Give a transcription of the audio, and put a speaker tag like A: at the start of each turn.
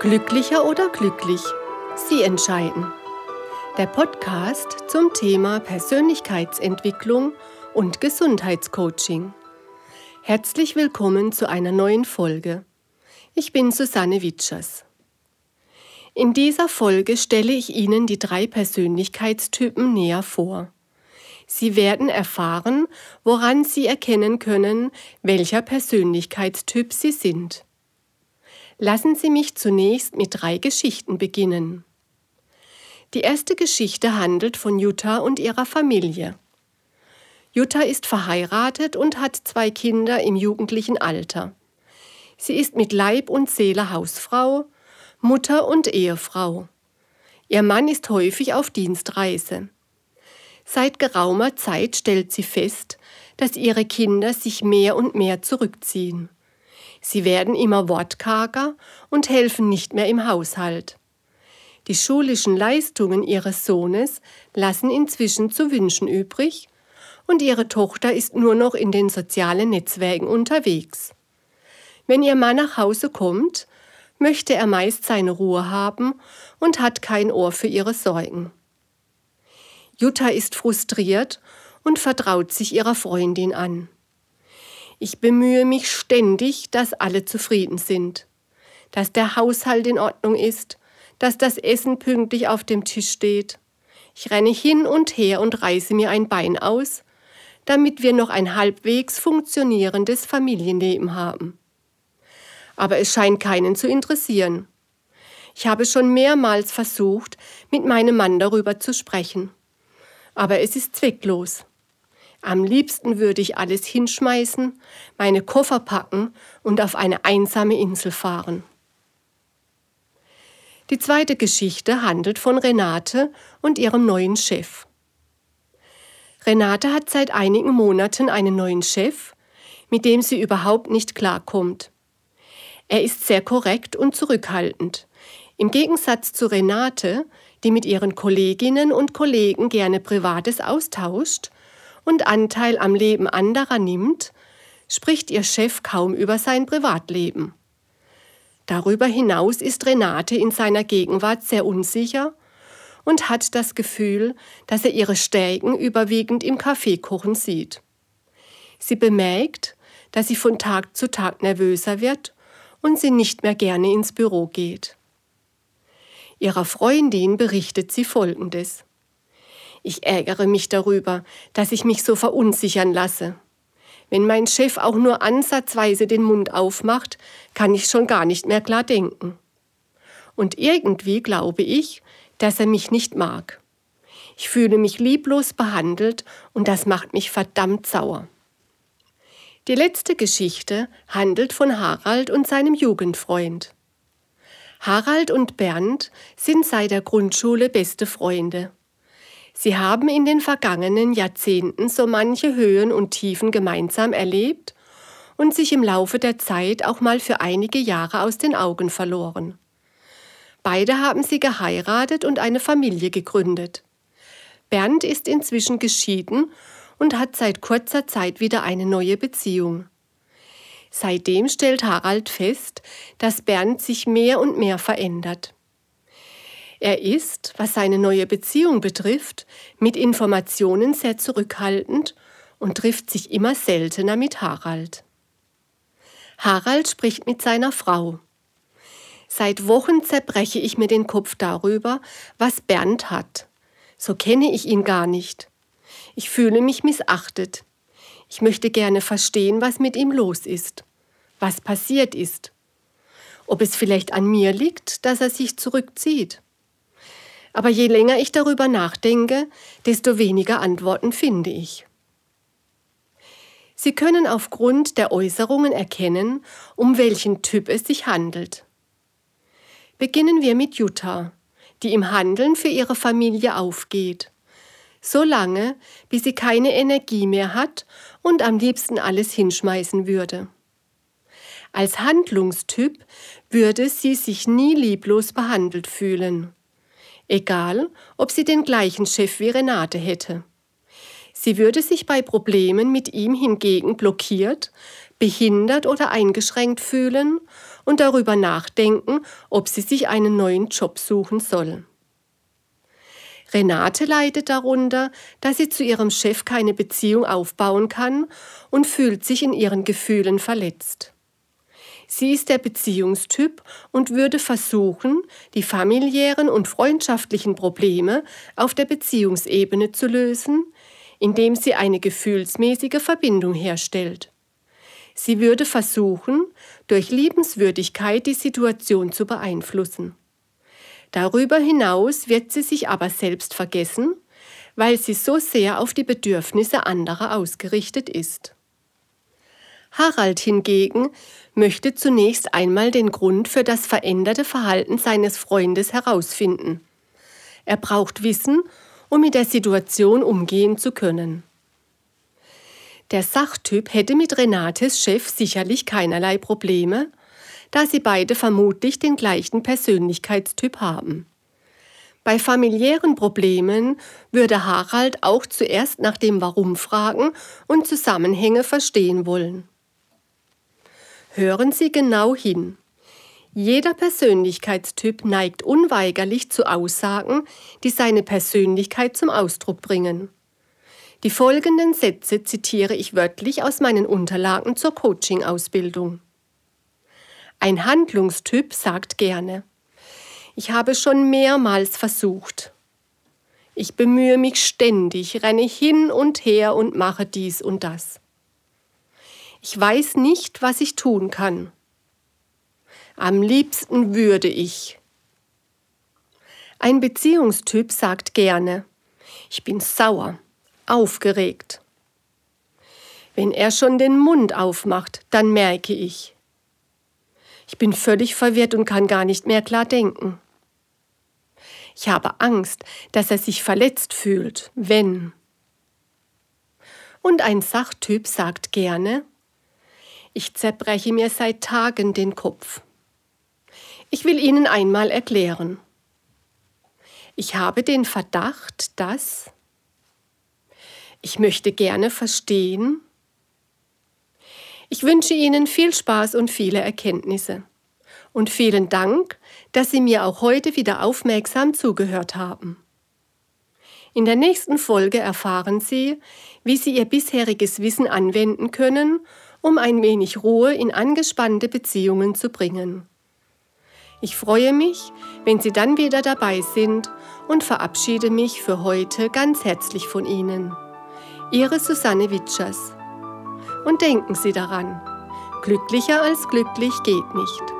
A: Glücklicher oder glücklich? Sie entscheiden. Der Podcast zum Thema Persönlichkeitsentwicklung und Gesundheitscoaching. Herzlich willkommen zu einer neuen Folge. Ich bin Susanne Witschers. In dieser Folge stelle ich Ihnen die drei Persönlichkeitstypen näher vor. Sie werden erfahren, woran Sie erkennen können, welcher Persönlichkeitstyp Sie sind. Lassen Sie mich zunächst mit drei Geschichten beginnen. Die erste Geschichte handelt von Jutta und ihrer Familie. Jutta ist verheiratet und hat zwei Kinder im jugendlichen Alter. Sie ist mit Leib und Seele Hausfrau, Mutter und Ehefrau. Ihr Mann ist häufig auf Dienstreise. Seit geraumer Zeit stellt sie fest, dass ihre Kinder sich mehr und mehr zurückziehen. Sie werden immer wortkarger und helfen nicht mehr im Haushalt. Die schulischen Leistungen ihres Sohnes lassen inzwischen zu wünschen übrig, und ihre Tochter ist nur noch in den sozialen Netzwerken unterwegs. Wenn ihr Mann nach Hause kommt, möchte er meist seine Ruhe haben und hat kein Ohr für ihre Sorgen. Jutta ist frustriert und vertraut sich ihrer Freundin an. Ich bemühe mich ständig, dass alle zufrieden sind, dass der Haushalt in Ordnung ist, dass das Essen pünktlich auf dem Tisch steht. Ich renne hin und her und reiße mir ein Bein aus, damit wir noch ein halbwegs funktionierendes Familienleben haben. Aber es scheint keinen zu interessieren. Ich habe schon mehrmals versucht, mit meinem Mann darüber zu sprechen aber es ist zwecklos. Am liebsten würde ich alles hinschmeißen, meine Koffer packen und auf eine einsame Insel fahren. Die zweite Geschichte handelt von Renate und ihrem neuen Chef. Renate hat seit einigen Monaten einen neuen Chef, mit dem sie überhaupt nicht klarkommt. Er ist sehr korrekt und zurückhaltend. Im Gegensatz zu Renate die mit ihren Kolleginnen und Kollegen gerne Privates austauscht und Anteil am Leben anderer nimmt, spricht ihr Chef kaum über sein Privatleben. Darüber hinaus ist Renate in seiner Gegenwart sehr unsicher und hat das Gefühl, dass er ihre Stärken überwiegend im Kaffeekochen sieht. Sie bemerkt, dass sie von Tag zu Tag nervöser wird und sie nicht mehr gerne ins Büro geht. Ihrer Freundin berichtet sie Folgendes. Ich ärgere mich darüber, dass ich mich so verunsichern lasse. Wenn mein Chef auch nur ansatzweise den Mund aufmacht, kann ich schon gar nicht mehr klar denken. Und irgendwie glaube ich, dass er mich nicht mag. Ich fühle mich lieblos behandelt und das macht mich verdammt sauer. Die letzte Geschichte handelt von Harald und seinem Jugendfreund. Harald und Bernd sind seit der Grundschule beste Freunde. Sie haben in den vergangenen Jahrzehnten so manche Höhen und Tiefen gemeinsam erlebt und sich im Laufe der Zeit auch mal für einige Jahre aus den Augen verloren. Beide haben sie geheiratet und eine Familie gegründet. Bernd ist inzwischen geschieden und hat seit kurzer Zeit wieder eine neue Beziehung. Seitdem stellt Harald fest, dass Bernd sich mehr und mehr verändert. Er ist, was seine neue Beziehung betrifft, mit Informationen sehr zurückhaltend und trifft sich immer seltener mit Harald. Harald spricht mit seiner Frau. Seit Wochen zerbreche ich mir den Kopf darüber, was Bernd hat. So kenne ich ihn gar nicht. Ich fühle mich missachtet. Ich möchte gerne verstehen, was mit ihm los ist, was passiert ist. Ob es vielleicht an mir liegt, dass er sich zurückzieht. Aber je länger ich darüber nachdenke, desto weniger Antworten finde ich. Sie können aufgrund der Äußerungen erkennen, um welchen Typ es sich handelt. Beginnen wir mit Jutta, die im Handeln für ihre Familie aufgeht so lange, bis sie keine Energie mehr hat und am liebsten alles hinschmeißen würde. Als Handlungstyp würde sie sich nie lieblos behandelt fühlen. Egal, ob sie den gleichen Chef wie Renate hätte. Sie würde sich bei Problemen mit ihm hingegen blockiert, behindert oder eingeschränkt fühlen und darüber nachdenken, ob sie sich einen neuen Job suchen soll. Renate leidet darunter, dass sie zu ihrem Chef keine Beziehung aufbauen kann und fühlt sich in ihren Gefühlen verletzt. Sie ist der Beziehungstyp und würde versuchen, die familiären und freundschaftlichen Probleme auf der Beziehungsebene zu lösen, indem sie eine gefühlsmäßige Verbindung herstellt. Sie würde versuchen, durch Liebenswürdigkeit die Situation zu beeinflussen. Darüber hinaus wird sie sich aber selbst vergessen, weil sie so sehr auf die Bedürfnisse anderer ausgerichtet ist. Harald hingegen möchte zunächst einmal den Grund für das veränderte Verhalten seines Freundes herausfinden. Er braucht Wissen, um mit der Situation umgehen zu können. Der Sachtyp hätte mit Renates Chef sicherlich keinerlei Probleme, da sie beide vermutlich den gleichen Persönlichkeitstyp haben. Bei familiären Problemen würde Harald auch zuerst nach dem Warum fragen und Zusammenhänge verstehen wollen. Hören Sie genau hin. Jeder Persönlichkeitstyp neigt unweigerlich zu Aussagen, die seine Persönlichkeit zum Ausdruck bringen. Die folgenden Sätze zitiere ich wörtlich aus meinen Unterlagen zur Coaching-Ausbildung. Ein Handlungstyp sagt gerne, ich habe schon mehrmals versucht. Ich bemühe mich ständig, renne hin und her und mache dies und das. Ich weiß nicht, was ich tun kann. Am liebsten würde ich. Ein Beziehungstyp sagt gerne, ich bin sauer, aufgeregt. Wenn er schon den Mund aufmacht, dann merke ich, ich bin völlig verwirrt und kann gar nicht mehr klar denken. Ich habe Angst, dass er sich verletzt fühlt, wenn. Und ein Sachtyp sagt gerne, ich zerbreche mir seit Tagen den Kopf. Ich will Ihnen einmal erklären. Ich habe den Verdacht, dass ich möchte gerne verstehen, ich wünsche Ihnen viel Spaß und viele Erkenntnisse. Und vielen Dank, dass Sie mir auch heute wieder aufmerksam zugehört haben. In der nächsten Folge erfahren Sie, wie Sie Ihr bisheriges Wissen anwenden können, um ein wenig Ruhe in angespannte Beziehungen zu bringen. Ich freue mich, wenn Sie dann wieder dabei sind und verabschiede mich für heute ganz herzlich von Ihnen. Ihre Susanne Witschers. Und denken Sie daran, glücklicher als glücklich geht nicht.